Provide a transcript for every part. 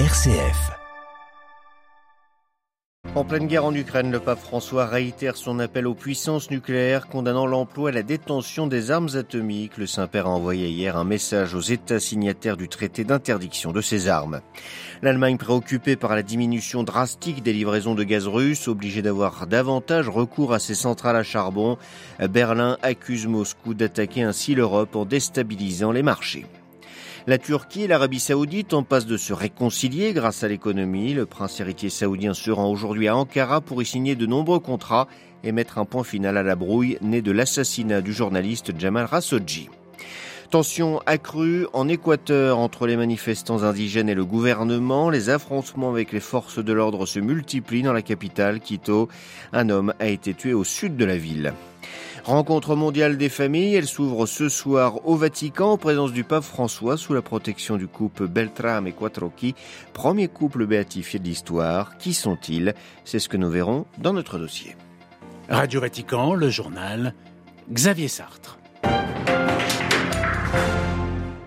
RCF. En pleine guerre en Ukraine, le pape François réitère son appel aux puissances nucléaires condamnant l'emploi et la détention des armes atomiques. Le Saint-Père a envoyé hier un message aux États signataires du traité d'interdiction de ces armes. L'Allemagne préoccupée par la diminution drastique des livraisons de gaz russe, obligée d'avoir davantage recours à ses centrales à charbon, Berlin accuse Moscou d'attaquer ainsi l'Europe en déstabilisant les marchés. La Turquie et l'Arabie saoudite en passent de se réconcilier grâce à l'économie. Le prince héritier saoudien se rend aujourd'hui à Ankara pour y signer de nombreux contrats et mettre un point final à la brouille née de l'assassinat du journaliste Jamal Khashoggi. Tension accrue en Équateur entre les manifestants indigènes et le gouvernement. Les affrontements avec les forces de l'ordre se multiplient dans la capitale, Quito. Un homme a été tué au sud de la ville. Rencontre mondiale des familles, elle s'ouvre ce soir au Vatican en présence du pape François sous la protection du couple Beltrame et Quattrocchi, premier couple béatifié de l'histoire. Qui sont-ils? C'est ce que nous verrons dans notre dossier. Radio Vatican, le journal, Xavier Sartre.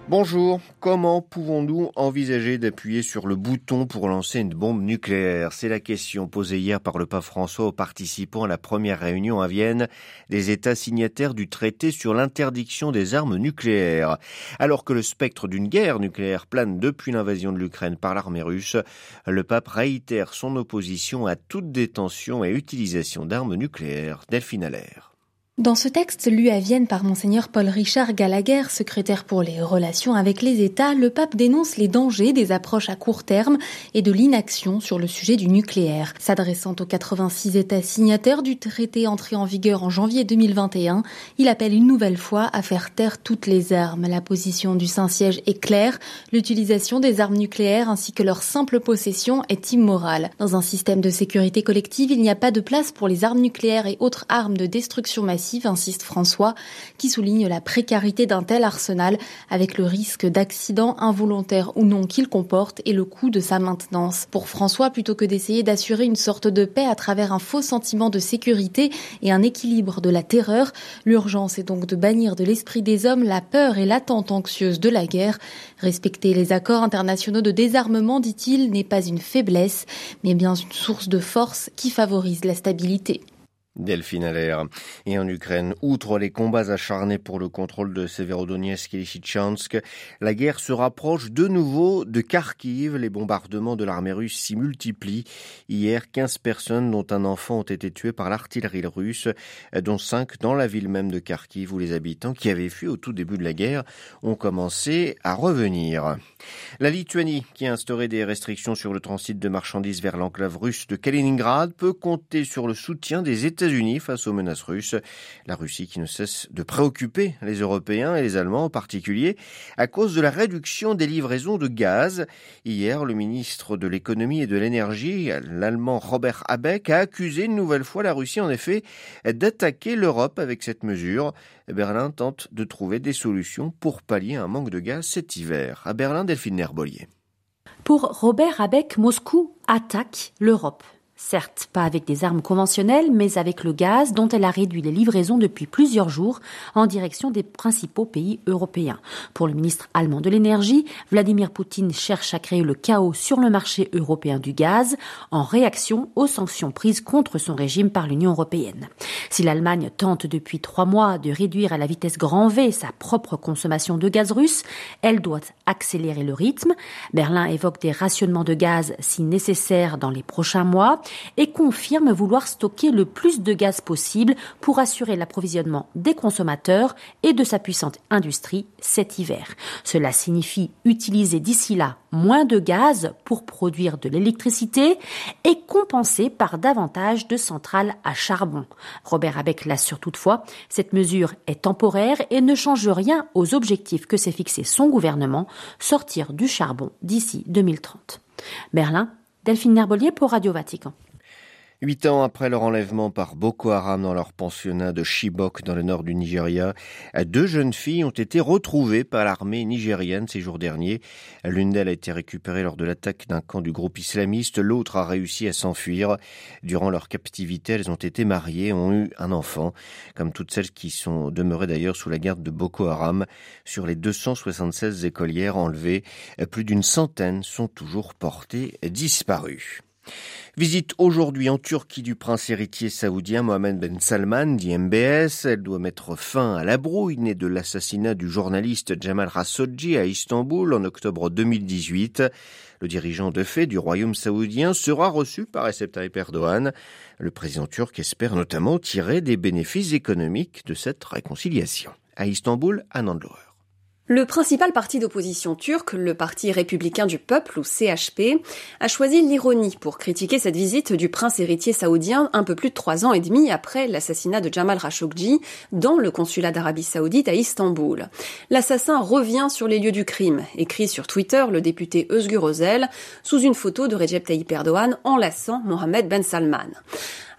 Bonjour, comment pouvons-nous envisager d'appuyer sur le bouton pour lancer une bombe nucléaire? C'est la question posée hier par le pape François aux participants à la première réunion à Vienne des États signataires du traité sur l'interdiction des armes nucléaires. Alors que le spectre d'une guerre nucléaire plane depuis l'invasion de l'Ukraine par l'armée russe, le pape réitère son opposition à toute détention et utilisation d'armes nucléaires. Delphine Allaire. Dans ce texte lu à Vienne par monseigneur Paul Richard Gallagher, secrétaire pour les relations avec les États, le pape dénonce les dangers des approches à court terme et de l'inaction sur le sujet du nucléaire. S'adressant aux 86 États signataires du traité entré en vigueur en janvier 2021, il appelle une nouvelle fois à faire taire toutes les armes. La position du Saint-Siège est claire, l'utilisation des armes nucléaires ainsi que leur simple possession est immorale. Dans un système de sécurité collective, il n'y a pas de place pour les armes nucléaires et autres armes de destruction massive insiste François, qui souligne la précarité d'un tel arsenal avec le risque d'accident involontaire ou non qu'il comporte et le coût de sa maintenance. Pour François, plutôt que d'essayer d'assurer une sorte de paix à travers un faux sentiment de sécurité et un équilibre de la terreur, l'urgence est donc de bannir de l'esprit des hommes la peur et l'attente anxieuse de la guerre. Respecter les accords internationaux de désarmement, dit-il, n'est pas une faiblesse, mais bien une source de force qui favorise la stabilité. Delphine Allaire. Et en Ukraine, outre les combats acharnés pour le contrôle de Severodonetsk et Lysychansk, la guerre se rapproche de nouveau de Kharkiv. Les bombardements de l'armée russe s'y multiplient. Hier, 15 personnes, dont un enfant, ont été tuées par l'artillerie russe, dont 5 dans la ville même de Kharkiv, où les habitants qui avaient fui au tout début de la guerre ont commencé à revenir. La Lituanie, qui a instauré des restrictions sur le transit de marchandises vers l'enclave russe de Kaliningrad, peut compter sur le soutien des États unis face aux menaces russes. La Russie qui ne cesse de préoccuper les Européens et les Allemands en particulier à cause de la réduction des livraisons de gaz. Hier, le ministre de l'économie et de l'énergie, l'Allemand Robert Habeck, a accusé une nouvelle fois la Russie en effet d'attaquer l'Europe avec cette mesure. Berlin tente de trouver des solutions pour pallier un manque de gaz cet hiver. À Berlin, Delphine Nerbolier. Pour Robert Habeck, Moscou attaque l'Europe. Certes, pas avec des armes conventionnelles, mais avec le gaz dont elle a réduit les livraisons depuis plusieurs jours en direction des principaux pays européens. Pour le ministre allemand de l'énergie, Vladimir Poutine cherche à créer le chaos sur le marché européen du gaz en réaction aux sanctions prises contre son régime par l'Union européenne. Si l'Allemagne tente depuis trois mois de réduire à la vitesse grand V sa propre consommation de gaz russe, elle doit accélérer le rythme. Berlin évoque des rationnements de gaz si nécessaire dans les prochains mois et confirme vouloir stocker le plus de gaz possible pour assurer l'approvisionnement des consommateurs et de sa puissante industrie cet hiver. Cela signifie utiliser d'ici là moins de gaz pour produire de l'électricité et compenser par davantage de centrales à charbon. Robert Abeck l'assure toutefois, cette mesure est temporaire et ne change rien aux objectifs que s'est fixé son gouvernement, sortir du charbon d'ici 2030. Berlin, Delphine Nerbolier pour Radio Vatican. Huit ans après leur enlèvement par Boko Haram dans leur pensionnat de Chibok dans le nord du Nigeria, deux jeunes filles ont été retrouvées par l'armée nigérienne ces jours derniers. L'une d'elles a été récupérée lors de l'attaque d'un camp du groupe islamiste, l'autre a réussi à s'enfuir. Durant leur captivité, elles ont été mariées ont eu un enfant, comme toutes celles qui sont demeurées d'ailleurs sous la garde de Boko Haram. Sur les 276 écolières enlevées, plus d'une centaine sont toujours portées disparues. Visite aujourd'hui en Turquie du prince héritier saoudien Mohamed Ben Salman, dit MBS. Elle doit mettre fin à la brouille née de l'assassinat du journaliste Jamal Khashoggi à Istanbul en octobre 2018. Le dirigeant de fait du royaume saoudien sera reçu par Recep Tayyip Erdogan. Le président turc espère notamment tirer des bénéfices économiques de cette réconciliation. À Istanbul, Nandlower. Le principal parti d'opposition turc, le Parti républicain du peuple ou CHP, a choisi l'ironie pour critiquer cette visite du prince héritier saoudien un peu plus de trois ans et demi après l'assassinat de Jamal Khashoggi dans le consulat d'Arabie saoudite à Istanbul. L'assassin revient sur les lieux du crime, écrit sur Twitter le député Özgür Özel sous une photo de Recep Tayyip Erdogan enlaçant Mohamed Ben Salman.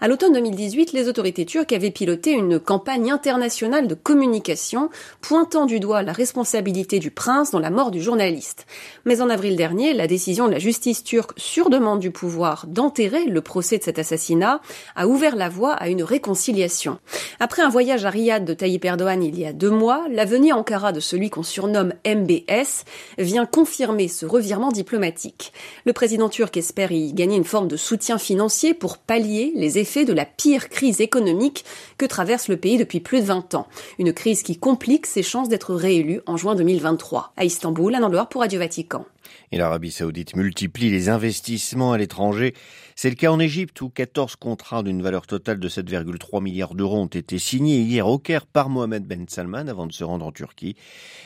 À l'automne 2018, les autorités turques avaient piloté une campagne internationale de communication pointant du doigt la responsabilité du prince dans la mort du journaliste. Mais en avril dernier, la décision de la justice turque sur demande du pouvoir d'enterrer le procès de cet assassinat a ouvert la voie à une réconciliation. Après un voyage à Riyad de Tayyip Erdogan il y a deux mois, l'avenir Ankara de celui qu'on surnomme MBS vient confirmer ce revirement diplomatique. Le président turc espère y gagner une forme de soutien financier pour pallier les effets de la pire crise économique que traverse le pays depuis plus de 20 ans. Une crise qui complique ses chances d'être réélu en juin 2023. À Istanbul, à Loire pour Radio Vatican. Et l'Arabie saoudite multiplie les investissements à l'étranger. C'est le cas en Égypte où 14 contrats d'une valeur totale de 7,3 milliards d'euros ont été signés hier au Caire par Mohamed Ben Salman avant de se rendre en Turquie.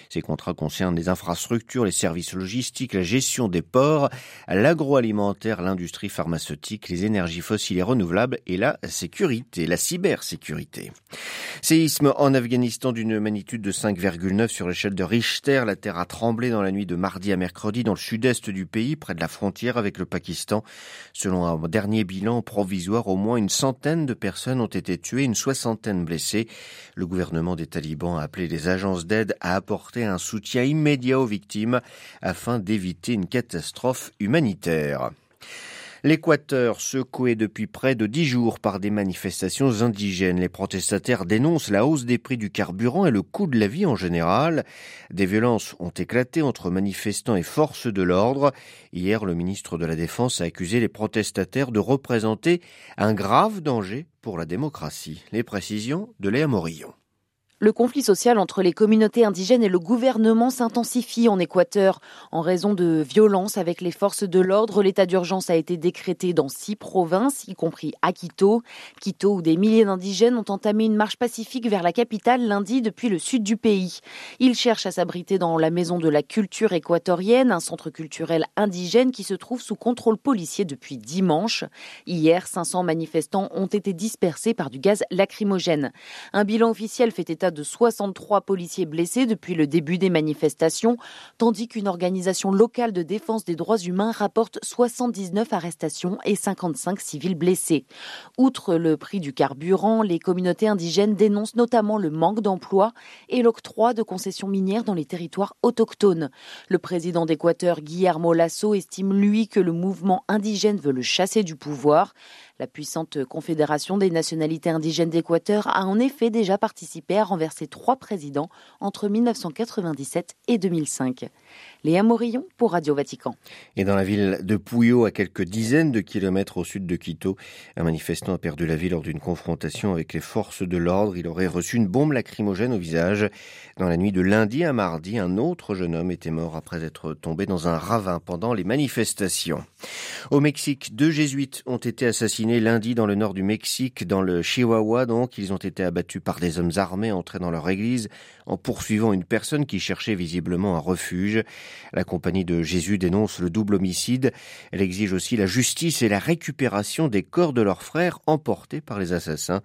Ces contrats concernent les infrastructures, les services logistiques, la gestion des ports, l'agroalimentaire, l'industrie pharmaceutique, les énergies fossiles et renouvelables et la sécurité, la cybersécurité. Séisme en Afghanistan d'une magnitude de 5,9 sur l'échelle de Richter. La terre a tremblé dans la nuit de mardi à mercredi dans le sud-est du pays, près de la frontière avec le Pakistan. Selon un dernier bilan provisoire, au moins une centaine de personnes ont été tuées, une soixantaine blessées. Le gouvernement des talibans a appelé les agences d'aide à apporter un soutien immédiat aux victimes afin d'éviter une catastrophe humanitaire. L'Équateur, secoué depuis près de dix jours par des manifestations indigènes, les protestataires dénoncent la hausse des prix du carburant et le coût de la vie en général. Des violences ont éclaté entre manifestants et forces de l'ordre. Hier, le ministre de la Défense a accusé les protestataires de représenter un grave danger pour la démocratie. Les précisions de Léa Morillon. Le conflit social entre les communautés indigènes et le gouvernement s'intensifie en Équateur. En raison de violences avec les forces de l'ordre, l'état d'urgence a été décrété dans six provinces, y compris à Quito. Quito, où des milliers d'indigènes ont entamé une marche pacifique vers la capitale lundi depuis le sud du pays. Ils cherchent à s'abriter dans la Maison de la Culture équatorienne, un centre culturel indigène qui se trouve sous contrôle policier depuis dimanche. Hier, 500 manifestants ont été dispersés par du gaz lacrymogène. Un bilan officiel fait état de 63 policiers blessés depuis le début des manifestations, tandis qu'une organisation locale de défense des droits humains rapporte 79 arrestations et 55 civils blessés. Outre le prix du carburant, les communautés indigènes dénoncent notamment le manque d'emplois et l'octroi de concessions minières dans les territoires autochtones. Le président d'Équateur, Guillermo Lasso, estime lui que le mouvement indigène veut le chasser du pouvoir. La puissante Confédération des nationalités indigènes d'Équateur a en effet déjà participé à renverser trois présidents entre 1997 et 2005. Léa Morillon pour Radio Vatican. Et dans la ville de Puyo, à quelques dizaines de kilomètres au sud de Quito, un manifestant a perdu la vie lors d'une confrontation avec les forces de l'ordre. Il aurait reçu une bombe lacrymogène au visage. Dans la nuit de lundi à mardi, un autre jeune homme était mort après être tombé dans un ravin pendant les manifestations. Au Mexique, deux jésuites ont été assassinés lundi dans le nord du Mexique, dans le Chihuahua. Donc, ils ont été abattus par des hommes armés entrés dans leur église en poursuivant une personne qui cherchait visiblement un refuge. La compagnie de Jésus dénonce le double homicide. Elle exige aussi la justice et la récupération des corps de leurs frères emportés par les assassins.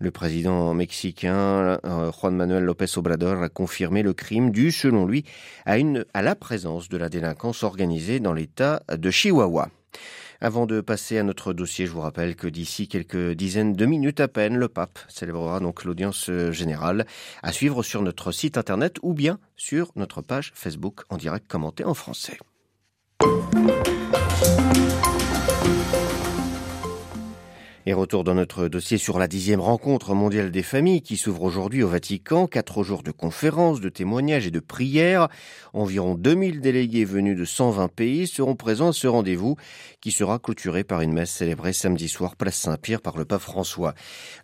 Le président mexicain euh, Juan Manuel López Obrador a confirmé le crime dû, selon lui, à la présence de la délinquance organisée dans l'état de Chihuahua. Avant de passer à notre dossier, je vous rappelle que d'ici quelques dizaines de minutes à peine, le pape célébrera donc l'audience générale à suivre sur notre site internet ou bien sur notre page Facebook en direct commenté en français. Et retour dans notre dossier sur la dixième rencontre mondiale des familles qui s'ouvre aujourd'hui au Vatican. Quatre jours de conférences, de témoignages et de prières. Environ 2000 délégués venus de 120 pays seront présents à ce rendez-vous qui sera clôturé par une messe célébrée samedi soir place Saint-Pierre par le pape François.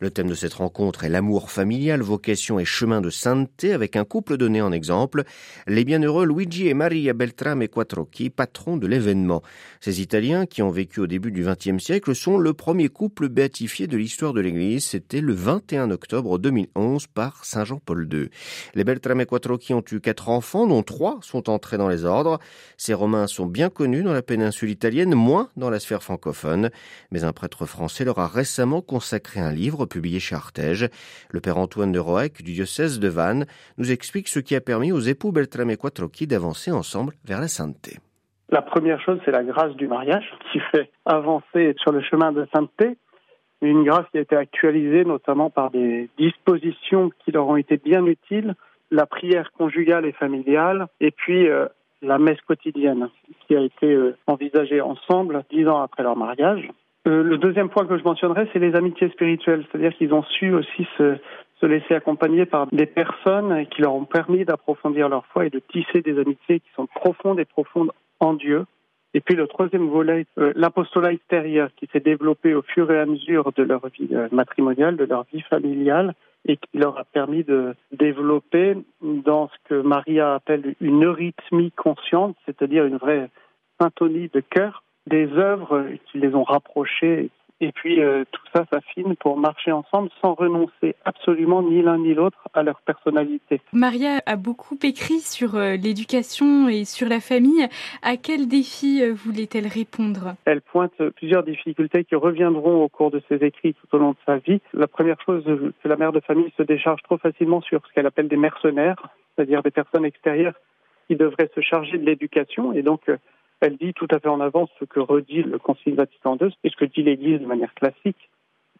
Le thème de cette rencontre est l'amour familial, vocation et chemin de sainteté avec un couple donné en exemple, les bienheureux Luigi et Maria Beltrame Quattrocchi, patrons de l'événement. Ces Italiens qui ont vécu au début du XXe siècle sont le premier couple béatifié de l'histoire de l'Église. C'était le 21 octobre 2011 par Saint Jean-Paul II. Les Beltrame Quattrocchi ont eu quatre enfants, dont trois sont entrés dans les ordres. Ces Romains sont bien connus dans la péninsule italienne, moins dans la sphère francophone. Mais un prêtre français leur a récemment consacré un livre publié chez Artege. Le père Antoine de Roec du diocèse de Vannes nous explique ce qui a permis aux époux Beltrame Quattrocchi d'avancer ensemble vers la sainteté. La première chose, c'est la grâce du mariage qui fait avancer sur le chemin de sainteté une grâce qui a été actualisée notamment par des dispositions qui leur ont été bien utiles, la prière conjugale et familiale, et puis euh, la messe quotidienne, qui a été euh, envisagée ensemble dix ans après leur mariage. Euh, le deuxième point que je mentionnerai, c'est les amitiés spirituelles, c'est-à-dire qu'ils ont su aussi se, se laisser accompagner par des personnes qui leur ont permis d'approfondir leur foi et de tisser des amitiés qui sont profondes et profondes en Dieu, et puis le troisième volet, euh, l'apostolat extérieur qui s'est développé au fur et à mesure de leur vie euh, matrimoniale, de leur vie familiale, et qui leur a permis de développer dans ce que Maria appelle une eurythmie consciente, c'est-à-dire une vraie syntonie de cœur, des œuvres qui les ont rapprochés puis euh, tout ça s'affine pour marcher ensemble sans renoncer absolument ni l'un ni l'autre à leur personnalité. Maria a beaucoup écrit sur euh, l'éducation et sur la famille. À quels défis euh, voulait-elle répondre? Elle pointe plusieurs difficultés qui reviendront au cours de ses écrits tout au long de sa vie. La première chose, que la mère de famille se décharge trop facilement sur ce qu'elle appelle des mercenaires, c'est-à-dire des personnes extérieures qui devraient se charger de l'éducation et donc elle dit tout à fait en avance ce que redit le Concile Vatican II et ce que dit l'Église de manière classique.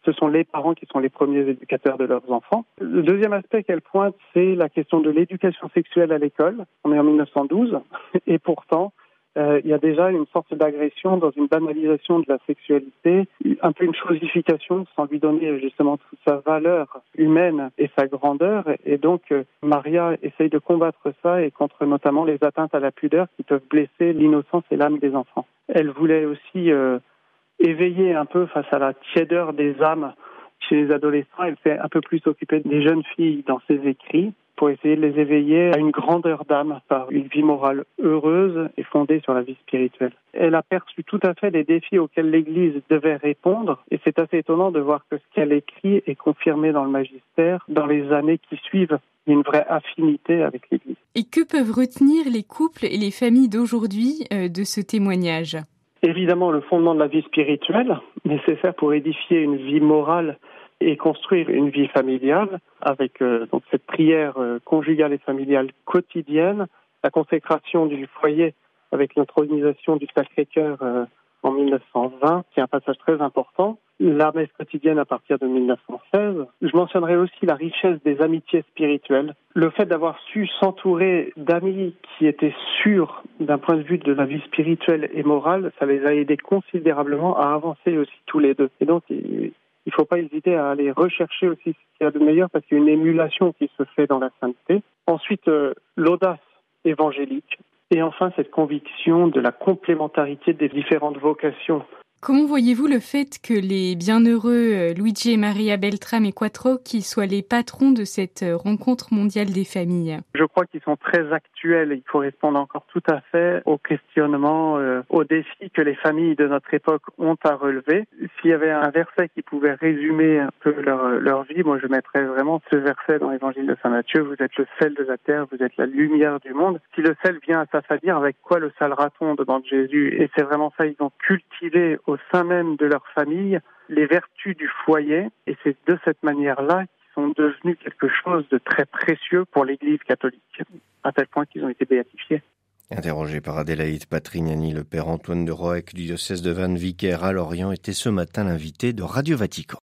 Ce sont les parents qui sont les premiers éducateurs de leurs enfants. Le deuxième aspect qu'elle pointe, c'est la question de l'éducation sexuelle à l'école. On est en 1912 et pourtant, euh, il y a déjà une sorte d'agression dans une banalisation de la sexualité, un peu une chosification sans lui donner justement toute sa valeur humaine et sa grandeur. Et donc, euh, Maria essaye de combattre ça et contre notamment les atteintes à la pudeur qui peuvent blesser l'innocence et l'âme des enfants. Elle voulait aussi euh, éveiller un peu face à la tiédeur des âmes chez les adolescents. Elle s'est un peu plus occupée des jeunes filles dans ses écrits pour essayer de les éveiller à une grandeur d'âme par une vie morale heureuse et fondée sur la vie spirituelle. Elle a perçu tout à fait les défis auxquels l'Église devait répondre et c'est assez étonnant de voir que ce qu'elle écrit est confirmé dans le magistère dans les années qui suivent une vraie affinité avec l'Église. Et que peuvent retenir les couples et les familles d'aujourd'hui euh, de ce témoignage? Évidemment, le fondement de la vie spirituelle, nécessaire pour édifier une vie morale et construire une vie familiale avec euh, donc cette prière euh, conjugale et familiale quotidienne, la consécration du foyer avec l'intronisation du Sacré-Cœur euh, en 1920, qui est un passage très important, la messe quotidienne à partir de 1916. Je mentionnerai aussi la richesse des amitiés spirituelles, le fait d'avoir su s'entourer d'amis qui étaient sûrs d'un point de vue de la vie spirituelle et morale, ça les a aidés considérablement à avancer aussi tous les deux. Et donc, il ne faut pas hésiter à aller rechercher aussi ce qu'il y a de meilleur parce qu'il y a une émulation qui se fait dans la sainteté. Ensuite, euh, l'audace évangélique. Et enfin, cette conviction de la complémentarité des différentes vocations Comment voyez-vous le fait que les bienheureux euh, Luigi et Maria Beltrame et Quattro qui soient les patrons de cette euh, rencontre mondiale des familles? Je crois qu'ils sont très actuels et ils correspondent encore tout à fait aux questionnements, euh, aux défis que les familles de notre époque ont à relever. S'il y avait un verset qui pouvait résumer un peu leur, vie, moi je mettrais vraiment ce verset dans l'évangile de Saint Matthieu, vous êtes le sel de la terre, vous êtes la lumière du monde. Si le sel vient à s'affadir, avec quoi le sale raton demande Jésus Et c'est vraiment ça, ils ont cultivé au sein même de leur famille les vertus du foyer et c'est de cette manière-là qu'ils sont devenus quelque chose de très précieux pour l'Église catholique, à tel point qu'ils ont été béatifiés. Interrogé par Adélaïde Patrignani, le père Antoine de Roec du diocèse de Vannes, vicaire à Lorient, était ce matin l'invité de Radio Vatican.